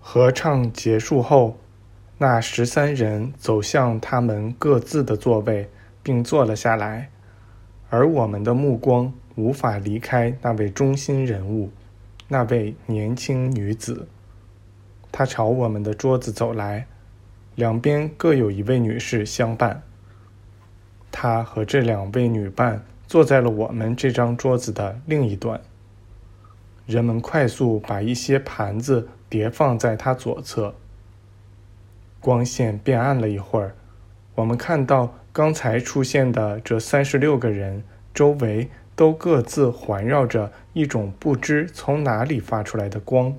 合唱结束后，那十三人走向他们各自的座位，并坐了下来，而我们的目光无法离开那位中心人物，那位年轻女子。她朝我们的桌子走来，两边各有一位女士相伴。她和这两位女伴坐在了我们这张桌子的另一端。人们快速把一些盘子叠放在他左侧。光线变暗了一会儿，我们看到刚才出现的这三十六个人周围都各自环绕着一种不知从哪里发出来的光。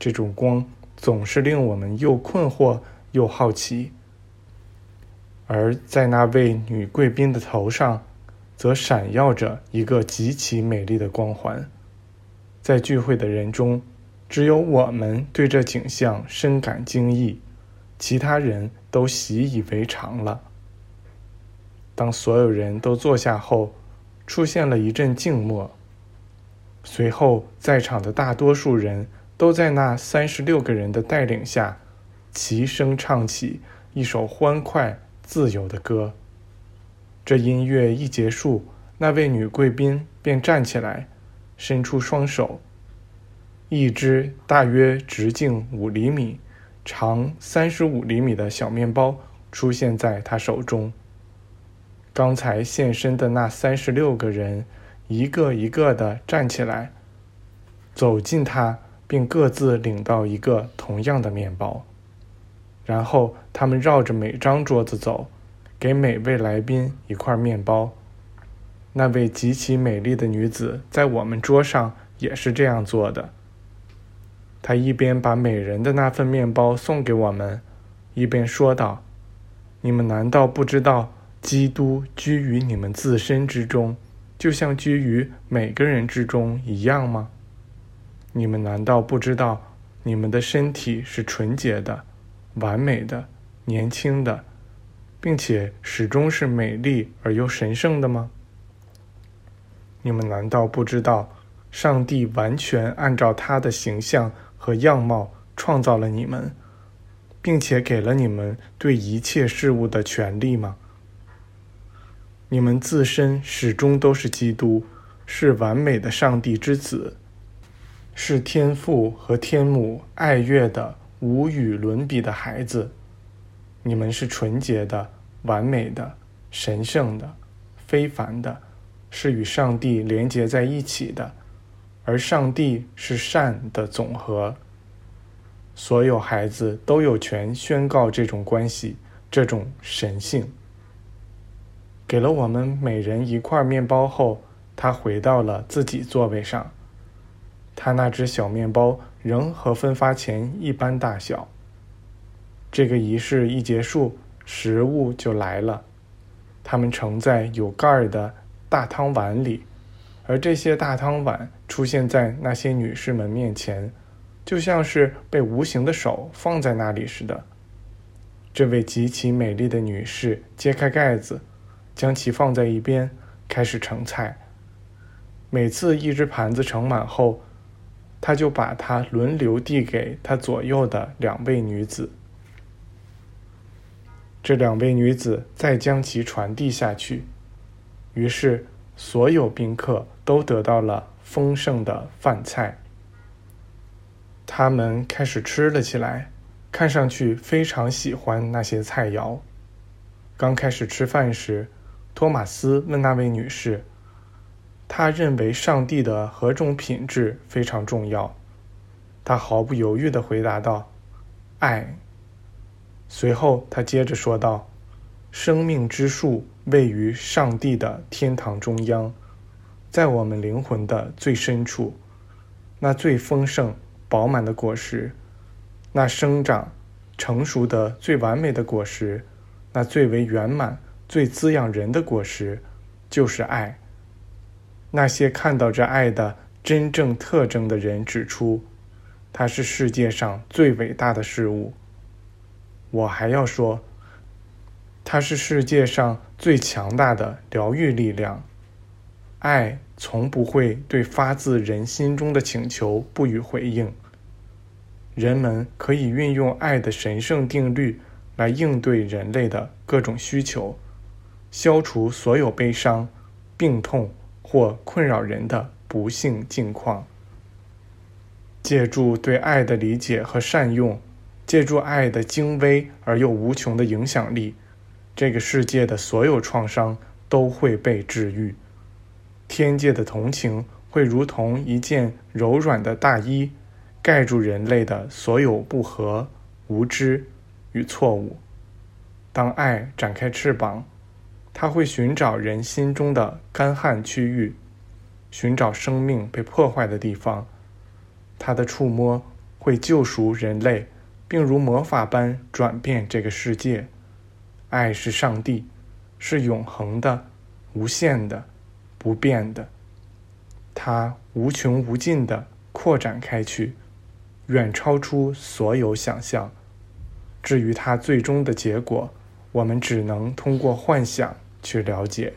这种光总是令我们又困惑又好奇。而在那位女贵宾的头上，则闪耀着一个极其美丽的光环。在聚会的人中，只有我们对这景象深感惊异，其他人都习以为常了。当所有人都坐下后，出现了一阵静默。随后，在场的大多数人都在那三十六个人的带领下，齐声唱起一首欢快自由的歌。这音乐一结束，那位女贵宾便站起来。伸出双手，一只大约直径五厘米、长三十五厘米的小面包出现在他手中。刚才现身的那三十六个人，一个一个的站起来，走近他，并各自领到一个同样的面包。然后他们绕着每张桌子走，给每位来宾一块面包。那位极其美丽的女子在我们桌上也是这样做的。他一边把每人的那份面包送给我们，一边说道：“你们难道不知道，基督居于你们自身之中，就像居于每个人之中一样吗？你们难道不知道，你们的身体是纯洁的、完美的、年轻的，并且始终是美丽而又神圣的吗？”你们难道不知道，上帝完全按照他的形象和样貌创造了你们，并且给了你们对一切事物的权利吗？你们自身始终都是基督，是完美的上帝之子，是天父和天母爱乐的无与伦比的孩子。你们是纯洁的、完美的、神圣的、非凡的。是与上帝连结在一起的，而上帝是善的总和。所有孩子都有权宣告这种关系，这种神性。给了我们每人一块面包后，他回到了自己座位上。他那只小面包仍和分发前一般大小。这个仪式一结束，食物就来了，他们盛在有盖儿的。大汤碗里，而这些大汤碗出现在那些女士们面前，就像是被无形的手放在那里似的。这位极其美丽的女士揭开盖子，将其放在一边，开始盛菜。每次一只盘子盛满后，她就把它轮流递给她左右的两位女子。这两位女子再将其传递下去。于是，所有宾客都得到了丰盛的饭菜。他们开始吃了起来，看上去非常喜欢那些菜肴。刚开始吃饭时，托马斯问那位女士：“他认为上帝的何种品质非常重要？”她毫不犹豫地回答道：“爱。”随后，他接着说道：“生命之树。”位于上帝的天堂中央，在我们灵魂的最深处，那最丰盛、饱满的果实，那生长、成熟的最完美的果实，那最为圆满、最滋养人的果实，就是爱。那些看到这爱的真正特征的人指出，它是世界上最伟大的事物。我还要说。它是世界上最强大的疗愈力量。爱从不会对发自人心中的请求不予回应。人们可以运用爱的神圣定律来应对人类的各种需求，消除所有悲伤、病痛或困扰人的不幸境况。借助对爱的理解和善用，借助爱的精微而又无穷的影响力，这个世界的所有创伤都会被治愈。天界的同情会如同一件柔软的大衣。盖住人类的所有不和、无知与错误。当爱展开翅膀，它会寻找人心中的干旱区域，寻找生命被破坏的地方。它的触摸会救赎人类，并如魔法般转变这个世界。爱是上帝，是永恒的、无限的、不变的。它无穷无尽的扩展开去。远超出所有想象。至于它最终的结果，我们只能通过幻想去了解。